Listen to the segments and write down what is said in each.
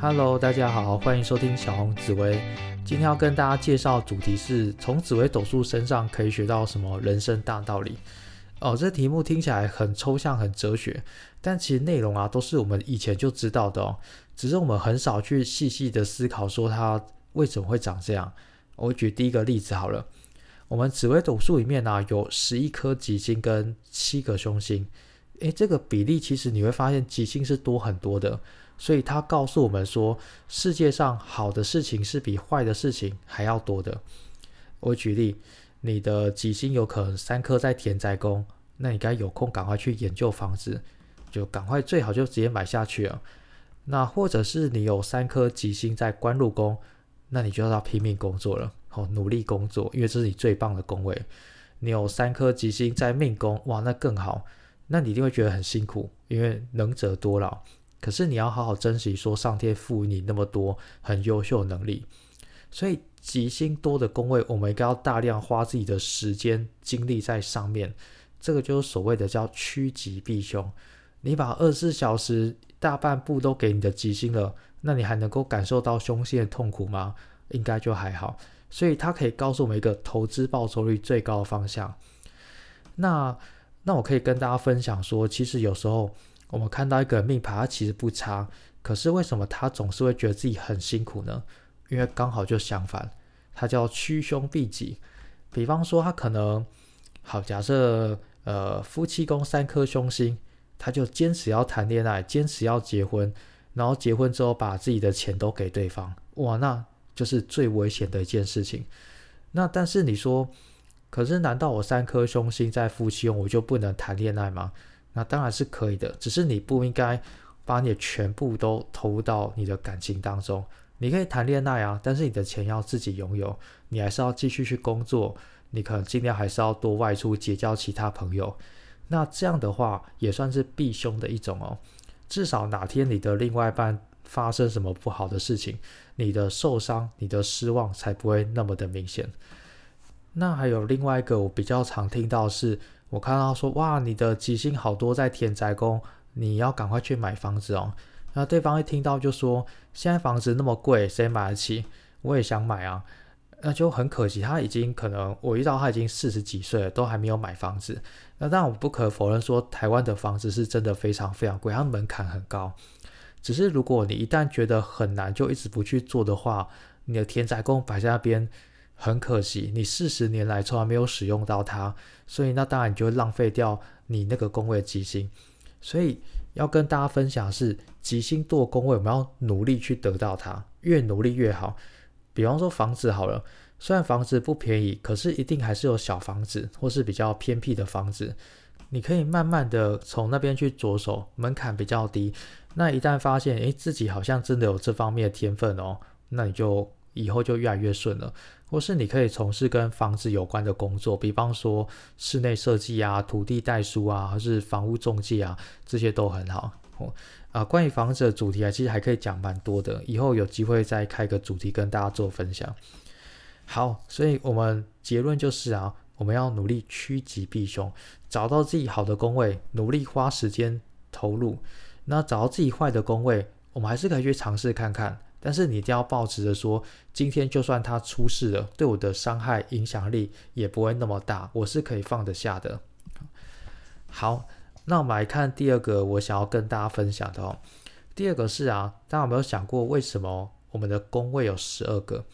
Hello，大家好，欢迎收听小红紫薇。今天要跟大家介绍主题是从紫薇斗数身上可以学到什么人生大道理。哦，这题目听起来很抽象、很哲学，但其实内容啊都是我们以前就知道的哦，只是我们很少去细细的思考说它为什么会长这样。我举第一个例子好了，我们紫微斗数里面呢有十一颗吉星跟七个凶星，诶，这个比例其实你会发现吉星是多很多的。所以他告诉我们说，世界上好的事情是比坏的事情还要多的。我举例，你的吉星有可能三颗在田宅宫，那你该有空赶快去研究房子，就赶快最好就直接买下去了。那或者是你有三颗吉星在官禄宫，那你就要拼命工作了，好努力工作，因为这是你最棒的宫位。你有三颗吉星在命宫，哇，那更好，那你一定会觉得很辛苦，因为能者多劳。可是你要好好珍惜，说上天赋予你那么多很优秀的能力，所以吉星多的宫位，我们应该要大量花自己的时间精力在上面。这个就是所谓的叫趋吉避凶。你把二十四小时大半部都给你的吉星了，那你还能够感受到凶星的痛苦吗？应该就还好。所以它可以告诉我们一个投资报酬率最高的方向。那那我可以跟大家分享说，其实有时候。我们看到一个命盘，它其实不差，可是为什么他总是会觉得自己很辛苦呢？因为刚好就相反，他叫趋凶避吉。比方说，他可能好，假设呃夫妻宫三颗凶星，他就坚持要谈恋爱，坚持要结婚，然后结婚之后把自己的钱都给对方，哇，那就是最危险的一件事情。那但是你说，可是难道我三颗凶星在夫妻宫，我就不能谈恋爱吗？那当然是可以的，只是你不应该把你的全部都投入到你的感情当中。你可以谈恋爱啊，但是你的钱要自己拥有，你还是要继续去工作。你可能尽量还是要多外出结交其他朋友。那这样的话也算是避凶的一种哦。至少哪天你的另外一半发生什么不好的事情，你的受伤、你的失望才不会那么的明显。那还有另外一个我比较常听到是。我看到说，哇，你的吉星好多在田宅宫，你要赶快去买房子哦。那对方一听到就说，现在房子那么贵，谁买得起？我也想买啊，那就很可惜，他已经可能我遇到他已经四十几岁了，都还没有买房子。那但我不可否认说，台湾的房子是真的非常非常贵，它门槛很高。只是如果你一旦觉得很难，就一直不去做的话，你的田宅宫摆在那边。很可惜，你四十年来从来没有使用到它，所以那当然你就会浪费掉你那个工位的吉星。所以要跟大家分享的是吉星多工位，我们要努力去得到它，越努力越好。比方说房子好了，虽然房子不便宜，可是一定还是有小房子或是比较偏僻的房子，你可以慢慢的从那边去着手，门槛比较低。那一旦发现诶自己好像真的有这方面的天分哦，那你就以后就越来越顺了。或是你可以从事跟房子有关的工作，比方说室内设计啊、土地代书啊，或是房屋中介啊，这些都很好。哦，啊，关于房子的主题啊，其实还可以讲蛮多的，以后有机会再开个主题跟大家做分享。好，所以我们结论就是啊，我们要努力趋吉避凶，找到自己好的工位，努力花时间投入。那找到自己坏的工位，我们还是可以去尝试看看。但是你一定要保持着说，今天就算他出事了，对我的伤害影响力也不会那么大，我是可以放得下的。好，那我们来看第二个我想要跟大家分享的哦。第二个是啊，大家有没有想过为什么我们的宫位有十二个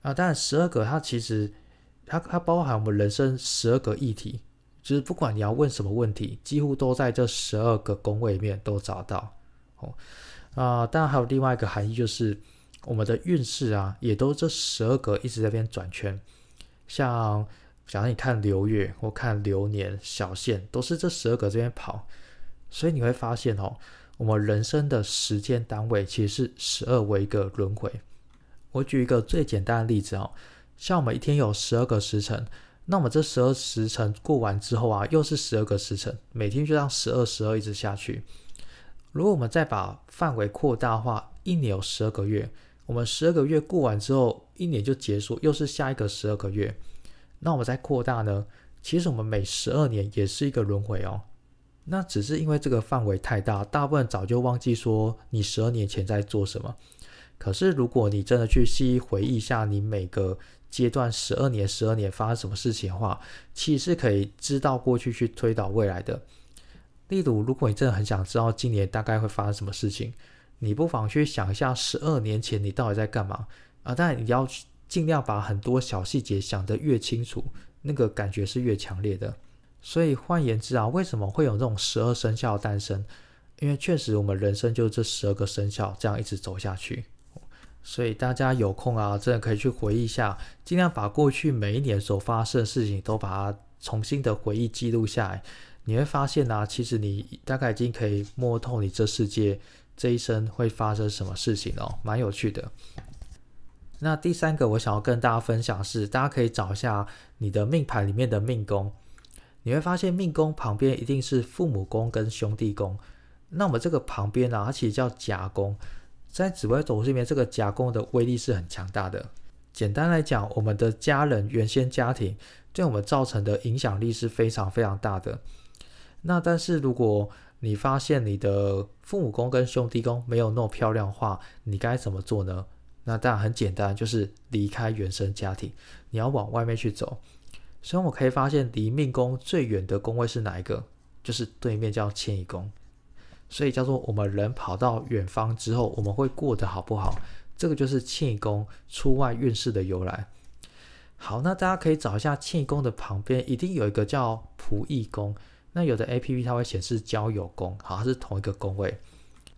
啊？当然，十二个它其实它它包含我们人生十二个议题，就是不管你要问什么问题，几乎都在这十二个宫位里面都找到哦。啊，当然还有另外一个含义，就是我们的运势啊，也都这十二个一直在边转圈。像假如你看流月或看流年小线，都是这十二个这边跑，所以你会发现哦，我们人生的时间单位其实是十二为一个轮回。我举一个最简单的例子哦，像我们一天有十二个时辰，那我们这十二时辰过完之后啊，又是十二个时辰，每天就让十二十二一直下去。如果我们再把范围扩大化，一年有十二个月，我们十二个月过完之后，一年就结束，又是下一个十二个月。那我们再扩大呢？其实我们每十二年也是一个轮回哦。那只是因为这个范围太大，大部分早就忘记说你十二年前在做什么。可是如果你真的去细回忆一下你每个阶段十二年、十二年发生什么事情的话，其实是可以知道过去去推导未来的。例如，如果你真的很想知道今年大概会发生什么事情，你不妨去想一下十二年前你到底在干嘛啊？当然，你要尽量把很多小细节想得越清楚，那个感觉是越强烈的。所以换言之啊，为什么会有这种十二生肖诞生？因为确实我们人生就这十二个生肖这样一直走下去。所以大家有空啊，真的可以去回忆一下，尽量把过去每一年所发生的事情都把它重新的回忆记录下来。你会发现啊，其实你大概已经可以摸透你这世界这一生会发生什么事情哦，蛮有趣的。那第三个我想要跟大家分享是，大家可以找一下你的命盘里面的命宫。你会发现命宫旁边一定是父母宫跟兄弟宫。那我们这个旁边呢，它其实叫甲宫。在紫微斗数里面，这个甲宫的威力是很强大的。简单来讲，我们的家人、原先家庭对我们造成的影响力是非常非常大的。那但是如果你发现你的父母宫跟兄弟宫没有那么漂亮的话，你该怎么做呢？那当然很简单，就是离开原生家庭，你要往外面去走。所以我可以发现，离命宫最远的宫位是哪一个？就是对面叫迁移宫。所以叫做我们人跑到远方之后，我们会过得好不好？这个就是迁移宫出外运势的由来。好，那大家可以找一下迁移宫的旁边，一定有一个叫仆役宫。那有的 A P P 它会显示交友宫，好，它是同一个宫位。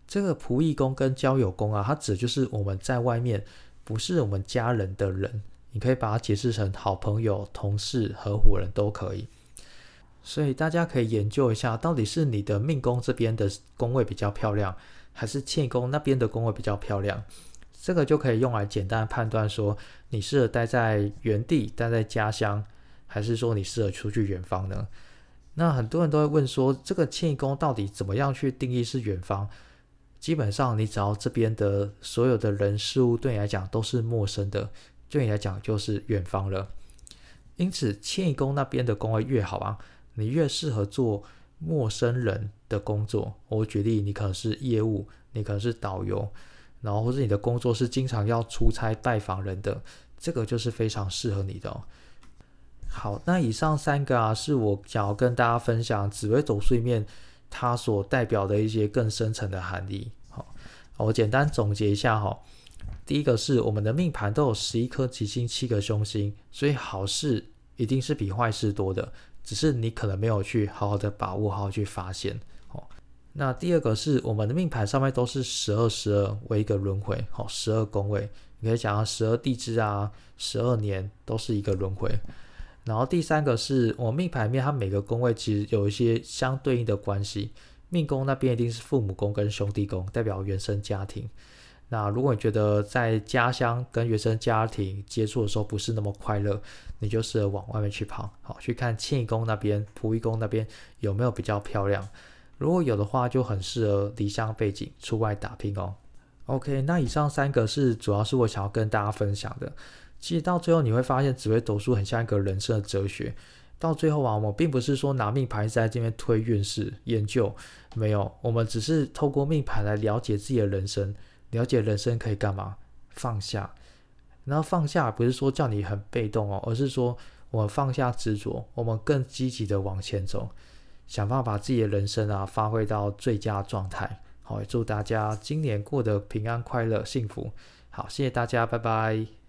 这个仆役宫跟交友宫啊，它指就是我们在外面不是我们家人的人。你可以把它解释成好朋友、同事、合伙人都可以。所以大家可以研究一下，到底是你的命宫这边的宫位比较漂亮，还是欠宫那边的宫位比较漂亮？这个就可以用来简单判断说，你适合待在原地、待在家乡，还是说你适合出去远方呢？那很多人都会问说，这个迁移宫到底怎么样去定义是远方？基本上，你只要这边的所有的人事物对你来讲都是陌生的。对你来讲就是远方了，因此迁移宫那边的宫位越好啊，你越适合做陌生人的工作。我举例，你可能是业务，你可能是导游，然后或者你的工作是经常要出差拜访人的，这个就是非常适合你的。好，那以上三个啊，是我想要跟大家分享紫微斗数里面它所代表的一些更深层的含义。好，我简单总结一下哈。第一个是我们的命盘都有十一颗吉星，七个凶星，所以好事一定是比坏事多的，只是你可能没有去好好的把握，好好去发现。哦，那第二个是我们的命盘上面都是十二十二为一个轮回，好，十二宫位，你可以讲十二地支啊，十二年都是一个轮回。然后第三个是我命盘面，它每个宫位其实有一些相对应的关系，命宫那边一定是父母宫跟兄弟宫，代表原生家庭。那如果你觉得在家乡跟原生家庭接触的时候不是那么快乐，你就适合往外面去跑，好去看庆义宫那边、仆役宫那边有没有比较漂亮。如果有的话，就很适合离乡背景出外打拼哦。OK，那以上三个是主要是我想要跟大家分享的。其实到最后你会发现，紫微斗数很像一个人生的哲学。到最后啊，我并不是说拿命盘在这边推运势研究，没有，我们只是透过命盘来了解自己的人生。了解人生可以干嘛？放下，然后放下不是说叫你很被动哦，而是说我们放下执着，我们更积极的往前走，想办法把自己的人生啊发挥到最佳状态。好，也祝大家今年过得平安、快乐、幸福。好，谢谢大家，拜拜。